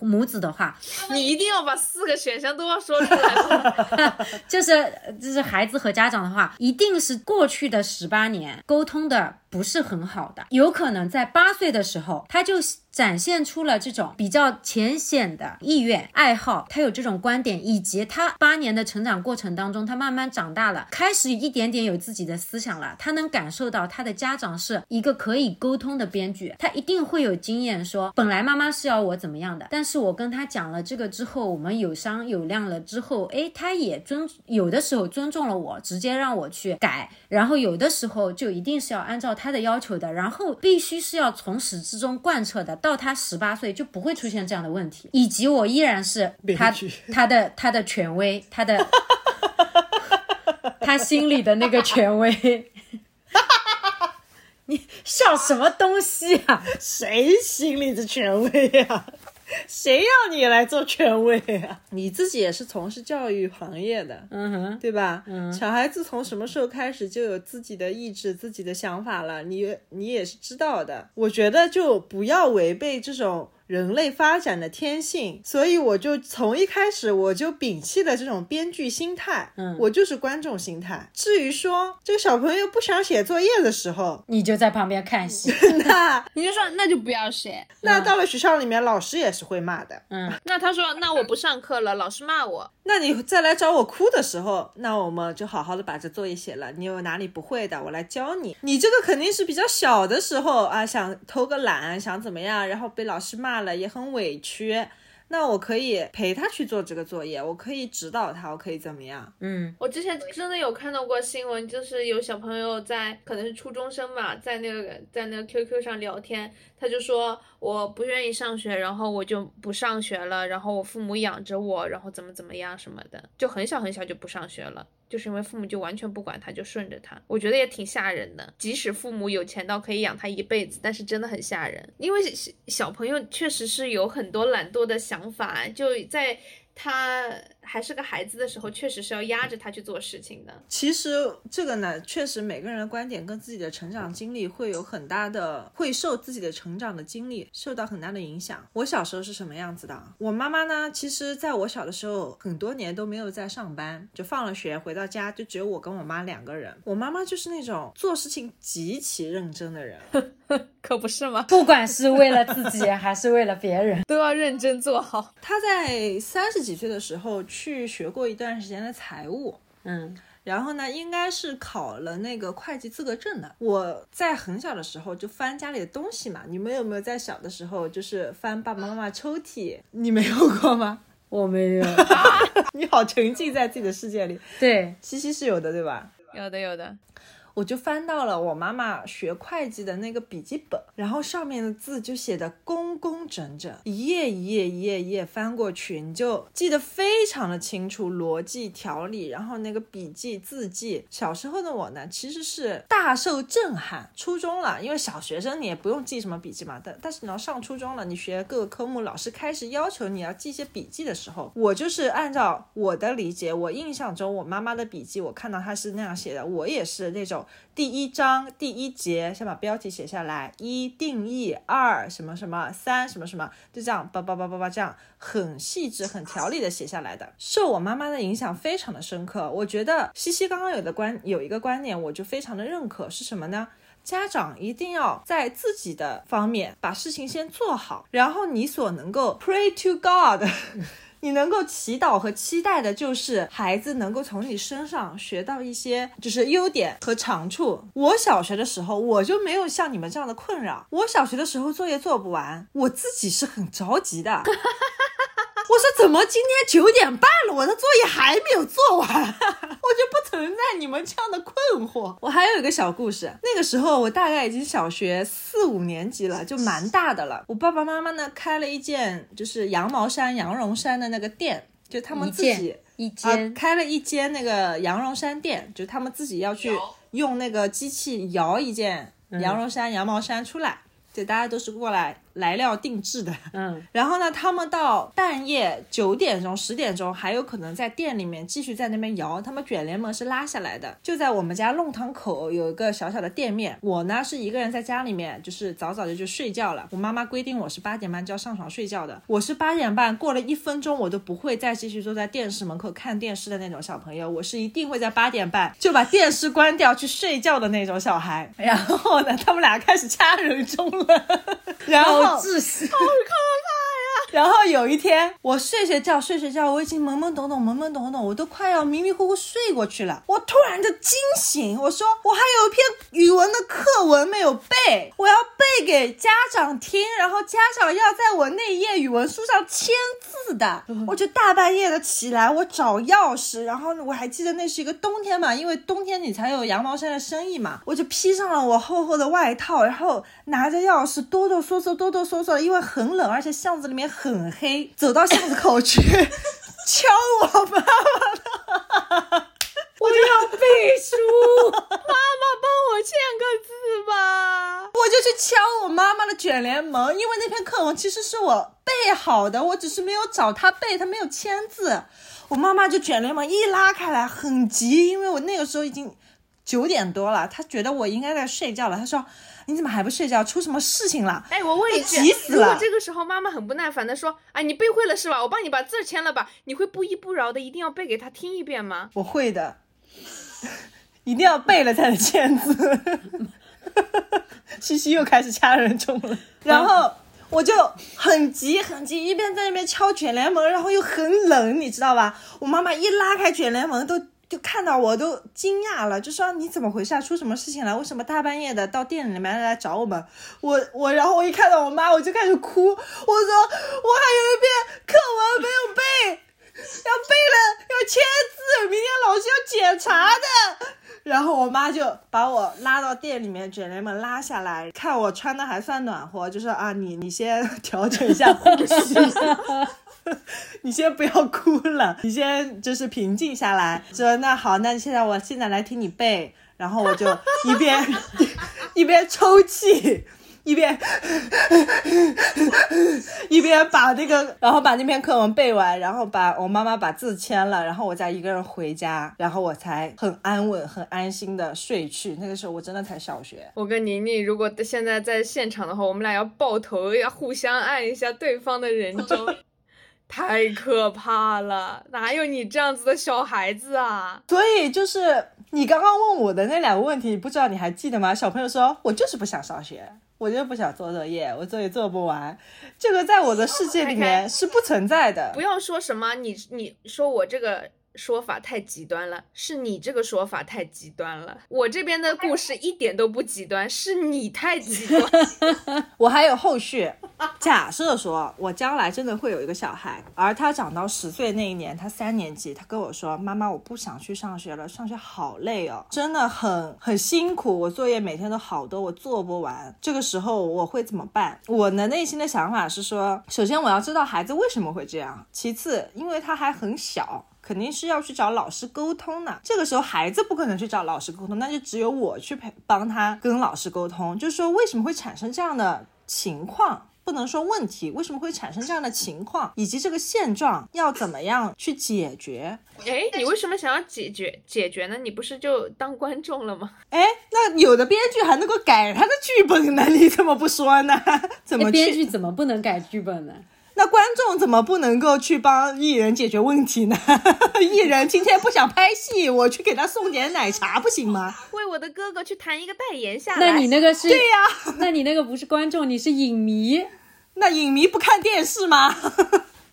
母子的话，你一定要把四个选项都要说出来。就是就是孩子和家长的话，一定是过去的十八年沟通的不是很好的，有可能在八岁的时候他就。展现出了这种比较浅显的意愿、爱好，他有这种观点，以及他八年的成长过程当中，他慢慢长大了，开始一点点有自己的思想了。他能感受到他的家长是一个可以沟通的编剧，他一定会有经验，说本来妈妈是要我怎么样的，但是我跟他讲了这个之后，我们有商有量了之后，哎，他也尊有的时候尊重了我，直接让我去改，然后有的时候就一定是要按照他的要求的，然后必须是要从始至终贯彻的。到他十八岁就不会出现这样的问题，以及我依然是他他的他的权威，他的 他心里的那个权威。你笑什么东西啊？谁心里的权威呀？谁要你来做权威啊？你自己也是从事教育行业的，嗯哼，对吧？嗯，小孩子从什么时候开始就有自己的意志、自己的想法了？你你也是知道的。我觉得就不要违背这种。人类发展的天性，所以我就从一开始我就摒弃了这种编剧心态，嗯，我就是观众心态。至于说这个小朋友不想写作业的时候，你就在旁边看戏，那 你就说那就不要写。那到了学校里面，老师也是会骂的，嗯。那他说那我不上课了，老师骂我。那你再来找我哭的时候，那我们就好好的把这作业写了。你有哪里不会的，我来教你。你这个肯定是比较小的时候啊，想偷个懒，想怎么样，然后被老师骂了，也很委屈。那我可以陪他去做这个作业，我可以指导他，我可以怎么样？嗯，我之前真的有看到过新闻，就是有小朋友在，可能是初中生吧，在那个在那个 QQ 上聊天，他就说我不愿意上学，然后我就不上学了，然后我父母养着我，然后怎么怎么样什么的，就很小很小就不上学了。就是因为父母就完全不管他，就顺着他，我觉得也挺吓人的。即使父母有钱到可以养他一辈子，但是真的很吓人。因为小朋友确实是有很多懒惰的想法，就在他。还是个孩子的时候，确实是要压着他去做事情的。其实这个呢，确实每个人的观点跟自己的成长经历会有很大的，会受自己的成长的经历受到很大的影响。我小时候是什么样子的？我妈妈呢，其实在我小的时候，很多年都没有在上班，就放了学回到家，就只有我跟我妈两个人。我妈妈就是那种做事情极其认真的人，可不是吗？不管是为了自己还是为了别人，都要认真做好。她在三十几岁的时候去。学过一段时间的财务，嗯，然后呢，应该是考了那个会计资格证的。我在很小的时候就翻家里的东西嘛，你们有没有在小的时候就是翻爸爸妈妈抽屉？你没有过吗？我没有。你好，沉浸在自己的世界里。对，西西是有的，对吧？有的，有的。我就翻到了我妈妈学会计的那个笔记本，然后上面的字就写的工工整整，一页一页一页一页翻过去，你就记得非常的清楚，逻辑条理，然后那个笔记字迹。小时候的我呢，其实是大受震撼。初中了，因为小学生你也不用记什么笔记嘛，但但是你要上初中了，你学各个科目，老师开始要求你要记一些笔记的时候，我就是按照我的理解，我印象中我妈妈的笔记，我看到她是那样写的，我也是那种第一章第一节先把标题写下来，一定义，二什么什么，三什么什么，就这样叭叭叭叭叭这样很细致、很条理的写下来的。受我妈妈的影响非常的深刻，我觉得西西刚刚有的观有一个观点，我就非常的认可，是什么呢？家长一定要在自己的方面把事情先做好，然后你所能够 pray to God，你能够祈祷和期待的就是孩子能够从你身上学到一些就是优点和长处。我小学的时候我就没有像你们这样的困扰，我小学的时候作业做不完，我自己是很着急的。我说怎么今天九点半了，我的作业还没有做完，我就不存在你们这样的困惑。我还有一个小故事，那个时候我大概已经小学四五年级了，就蛮大的了。我爸爸妈妈呢开了一件就是羊毛衫、羊绒衫的那个店，就他们自己一啊、间开了一间那个羊绒衫店，就他们自己要去用那个机器摇一件羊绒衫、羊毛衫出来，就大家都是过来来料定制的。嗯，然后呢，他们到半夜九点钟、十点钟还有可能在店里面继续在那边摇。他们卷帘门是拉下来的，就在我们家弄堂口有一个小小的店面。我呢是一个人在家里面，就是早早的就睡觉了。我妈妈规定我是八点半就要上床睡觉的。我是八点半过了一分钟，我都不会再继续坐在电视门口看电视的那种小朋友。我是一定会在八点半就把电视关掉去睡觉的那种小孩。然后呢，他们俩开始掐人中了，然后好窒息。然后有一天，我睡睡觉，睡睡觉，我已经懵懵懂懂，懵懵懂懂，我都快要迷迷糊糊睡过去了。我突然就惊醒，我说我还有一篇语文的课文没有背，我要背给家长听，然后家长要在我那页语文书上签字的。我就大半夜的起来，我找钥匙，然后我还记得那是一个冬天嘛，因为冬天你才有羊毛衫的生意嘛，我就披上了我厚厚的外套，然后拿着钥匙哆哆嗦嗦，哆哆嗦嗦，因为很冷，而且巷子里面很黑，走到巷子口去 敲我妈妈的，我就要背书。妈妈帮我签个字吧。我就去敲我妈妈的卷帘门，因为那篇课文其实是我背好的，我只是没有找她背，她没有签字。我妈妈就卷帘门一拉开来，很急，因为我那个时候已经九点多了，他觉得我应该在睡觉了，他说：“你怎么还不睡觉？出什么事情了？”哎，我问一句急，死了如果这个时候妈妈很不耐烦的说：“哎，你背会了是吧？我帮你把字儿签了吧。”你会不依不饶的一定要背给他听一遍吗？我会的，一定要背了才能签字。西西又开始掐人中了，然后我就很急很急，一边在那边敲卷帘门，然后又很冷，你知道吧？我妈妈一拉开卷帘门都。就看到我都惊讶了，就说你怎么回事啊？出什么事情了？为什么大半夜的到店里面来找我们？我我，然后我一看到我妈，我就开始哭。我说我还有一篇课文没有背，要背了要签字，明天老师要检查的。然后我妈就把我拉到店里面，卷帘门拉下来，看我穿的还算暖和，就说啊，你你先 调整一下呼吸，你先不要哭了，你先就是平静下来。说那好，那现在我现在来听你背，然后我就一边 一边抽泣。一边 一边把那个，然后把那篇课文背完，然后把我妈妈把字签了，然后我再一个人回家，然后我才很安稳、很安心的睡去。那个时候我真的才小学，我跟宁宁如果现在在现场的话，我们俩要抱头，要互相按一下对方的人中，太可怕了！哪有你这样子的小孩子啊？所以就是你刚刚问我的那两个问题，不知道你还记得吗？小朋友说我就是不想上学，我就不想做作业，我作业做不完，这个在我的世界里面是不存在的不。要说什么你你说我这个说法太极端了，是你这个说法太极端了。我这边的故事一点都不极端，是你太极端。我还有后续。假设说我将来真的会有一个小孩，而他长到十岁那一年，他三年级，他跟我说：“妈妈，我不想去上学了，上学好累哦，真的很很辛苦，我作业每天都好多，我做不完。”这个时候我会怎么办？我的内心的想法是说，首先我要知道孩子为什么会这样，其次，因为他还很小。肯定是要去找老师沟通的。这个时候孩子不可能去找老师沟通，那就只有我去陪帮他跟老师沟通，就是说为什么会产生这样的情况，不能说问题，为什么会产生这样的情况，以及这个现状要怎么样去解决？哎，你为什么想要解决解决呢？你不是就当观众了吗？哎，那有的编剧还能够改他的剧本呢，你怎么不说呢？怎么编剧怎么不能改剧本呢？那观众怎么不能够去帮艺人解决问题呢？艺人今天不想拍戏，我去给他送点奶茶不行吗？为我的哥哥去谈一个代言下来。那你那个是？对呀，那你那个不是观众，你是影迷。那影迷不看电视吗？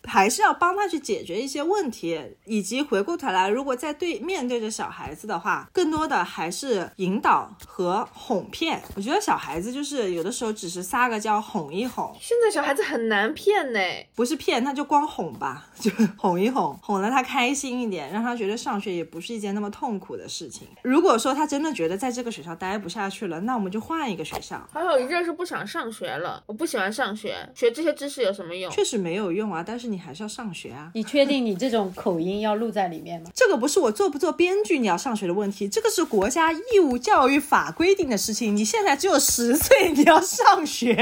还是要帮他去解决一些问题，以及回过头来，如果在对面对着小孩子的话，更多的还是引导和哄骗。我觉得小孩子就是有的时候只是撒个娇，哄一哄。现在小孩子很难骗呢，不是骗，那就光哄吧，就哄一哄，哄得他开心一点，让他觉得上学也不是一件那么痛苦的事情。如果说他真的觉得在这个学校待不下去了，那我们就换一个学校。还有一个是不想上学了，我不喜欢上学，学这些知识有什么用？确实没有用啊，但是你。你还是要上学啊？你确定你这种口音要录在里面吗？这个不是我做不做编剧你要上学的问题，这个是国家义务教育法规定的事情。你现在只有十岁，你要上学。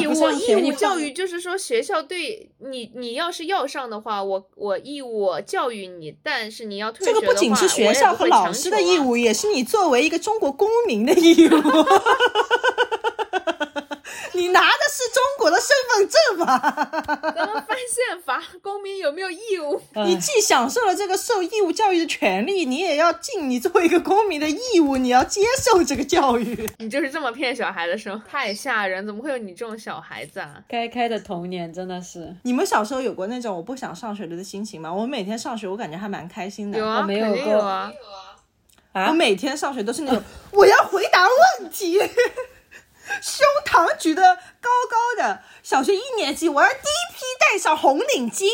义务义务教育就是说学校对你，你要是要上的话，我我义务教育你。但是你要退学这个不仅是学校和老师的义务，也是你作为一个中国公民的义务。你拿的是中国的身份证吗？咱们翻宪法，公民有没有义务？你既享受了这个受义务教育的权利，你也要尽你作为一个公民的义务，你要接受这个教育。你就是这么骗小孩的，是吗？太吓人！怎么会有你这种小孩子啊？该开的童年真的是。你们小时候有过那种我不想上学了的心情吗？我每天上学，我感觉还蛮开心的。有啊，没有过啊。我每天上学都是那种我要回答问题。胸膛举得高高的，小学一年级我要第一批戴上红领巾，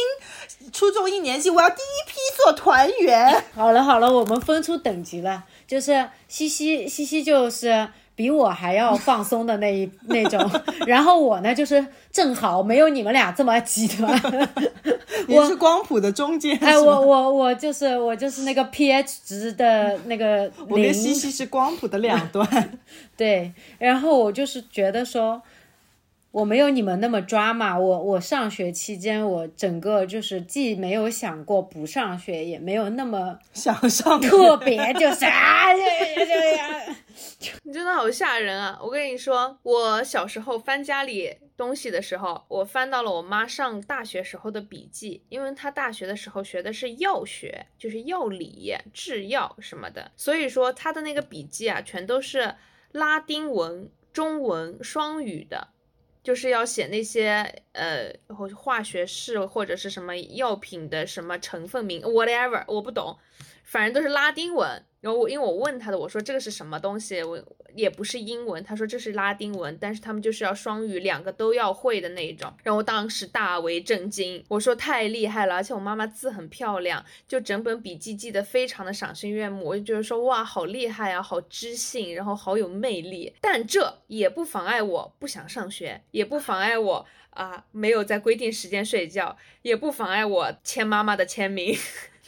初中一年级我要第一批做团员。好了好了，我们分出等级了，就是西西西西就是比我还要放松的那一那种，然后我呢就是正好没有你们俩这么极端。我是光谱的中间。哎，我我我就是我就是那个 pH 值的那个。我跟西西是光谱的两端。对，然后我就是觉得说，我没有你们那么抓嘛。我我上学期间，我整个就是既没有想过不上学，也没有那么 想上，特别就是啊，这这样。你真的好吓人啊！我跟你说，我小时候翻家里东西的时候，我翻到了我妈上大学时候的笔记，因为她大学的时候学的是药学，就是药理、制药什么的，所以说她的那个笔记啊，全都是拉丁文、中文双语的，就是要写那些呃化学式或者是什么药品的什么成分名，whatever，我不懂，反正都是拉丁文。然后我因为我问他的，我说这个是什么东西，我也不是英文，他说这是拉丁文，但是他们就是要双语，两个都要会的那一种。然后我当时大为震惊，我说太厉害了，而且我妈妈字很漂亮，就整本笔记记得非常的赏心悦目，我就觉得说哇好厉害啊，好知性，然后好有魅力。但这也不妨碍我不想上学，也不妨碍我啊没有在规定时间睡觉，也不妨碍我签妈妈的签名。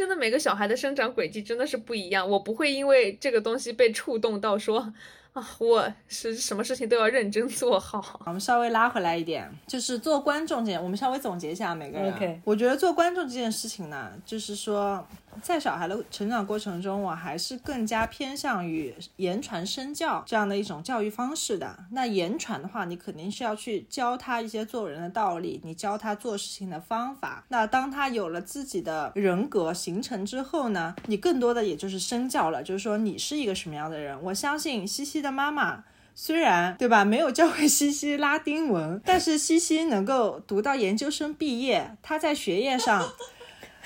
真的，每个小孩的生长轨迹真的是不一样。我不会因为这个东西被触动到说。啊，我是什么事情都要认真做好。我们稍微拉回来一点，就是做观众这件，我们稍微总结一下每个人。OK，我觉得做观众这件事情呢，就是说，在小孩的成长过程中，我还是更加偏向于言传身教这样的一种教育方式的。那言传的话，你肯定是要去教他一些做人的道理，你教他做事情的方法。那当他有了自己的人格形成之后呢，你更多的也就是身教了，就是说你是一个什么样的人。我相信西西。的妈妈虽然对吧，没有教会西西拉丁文，但是西西能够读到研究生毕业，他在学业上，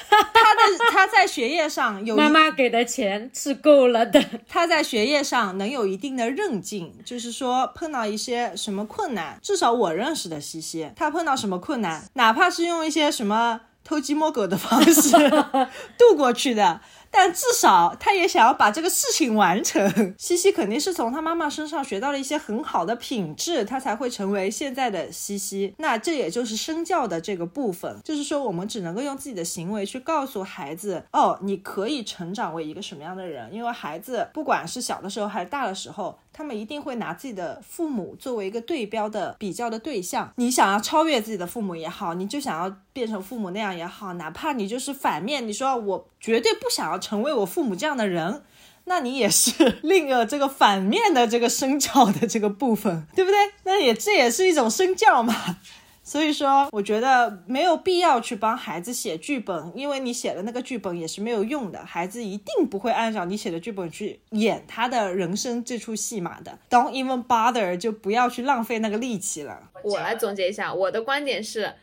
他的他在学业上有一妈妈给的钱是够了的。他在学业上能有一定的韧劲，就是说碰到一些什么困难，至少我认识的西西，他碰到什么困难，哪怕是用一些什么偷鸡摸狗的方式 度过去的。但至少他也想要把这个事情完成。西西肯定是从他妈妈身上学到了一些很好的品质，他才会成为现在的西西。那这也就是身教的这个部分，就是说我们只能够用自己的行为去告诉孩子，哦，你可以成长为一个什么样的人。因为孩子不管是小的时候还是大的时候。他们一定会拿自己的父母作为一个对标的比较的对象。你想要超越自己的父母也好，你就想要变成父母那样也好，哪怕你就是反面，你说我绝对不想要成为我父母这样的人，那你也是另一个这个反面的这个身教的这个部分，对不对？那也这也是一种身教嘛。所以说，我觉得没有必要去帮孩子写剧本，因为你写的那个剧本也是没有用的，孩子一定不会按照你写的剧本去演他的人生这出戏码的。Don't even bother，就不要去浪费那个力气了。我来总结一下，我的观点是。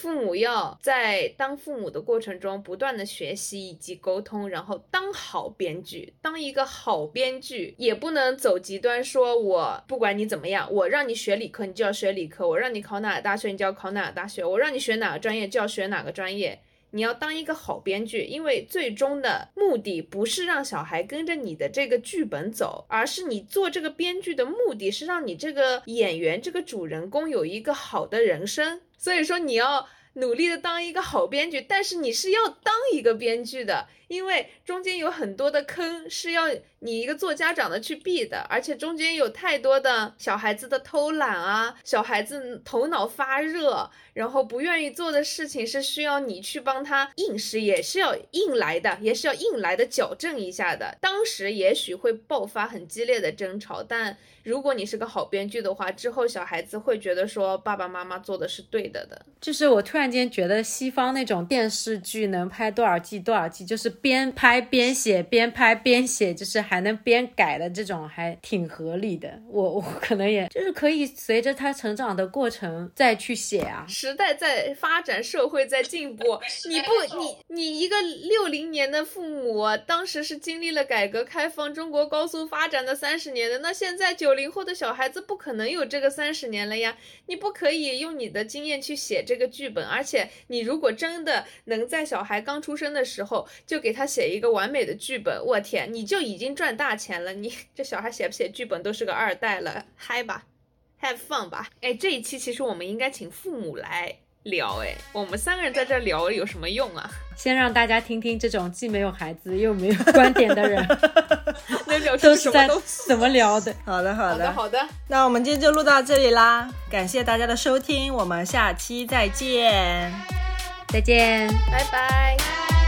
父母要在当父母的过程中不断的学习以及沟通，然后当好编剧，当一个好编剧也不能走极端，说我不管你怎么样，我让你学理科，你就要学理科；我让你考哪个大学，你就要考哪个大学；我让你学哪个专业，就要学哪个专业。你要当一个好编剧，因为最终的目的不是让小孩跟着你的这个剧本走，而是你做这个编剧的目的是让你这个演员、这个主人公有一个好的人生。所以说，你要努力的当一个好编剧，但是你是要当一个编剧的，因为中间有很多的坑是要你一个做家长的去避的，而且中间有太多的小孩子的偷懒啊，小孩子头脑发热，然后不愿意做的事情是需要你去帮他硬实，也是要硬来的，也是要硬来的矫正一下的。当时也许会爆发很激烈的争吵，但。如果你是个好编剧的话，之后小孩子会觉得说爸爸妈妈做的是对的的。就是我突然间觉得西方那种电视剧能拍多少季多少季，就是边拍边写，边拍边写，就是还能边改的这种，还挺合理的。我我可能也就是可以随着他成长的过程再去写啊。时代在发展，社会在进步，你不你你一个六零年的父母，当时是经历了改革开放、中国高速发展的三十年的，那现在九。零后的小孩子不可能有这个三十年了呀，你不可以用你的经验去写这个剧本，而且你如果真的能在小孩刚出生的时候就给他写一个完美的剧本，我天，你就已经赚大钱了。你 这小孩写不写剧本都是个二代了，嗨吧，have fun 吧。哎，这一期其实我们应该请父母来。聊哎，我们三个人在这聊有什么用啊？先让大家听听这种既没有孩子又没有 观点的人，能聊出什么东西？怎么聊的？好的，好的，好的。那我们今天就录到这里啦，感谢大家的收听，我们下期再见，再见，拜拜。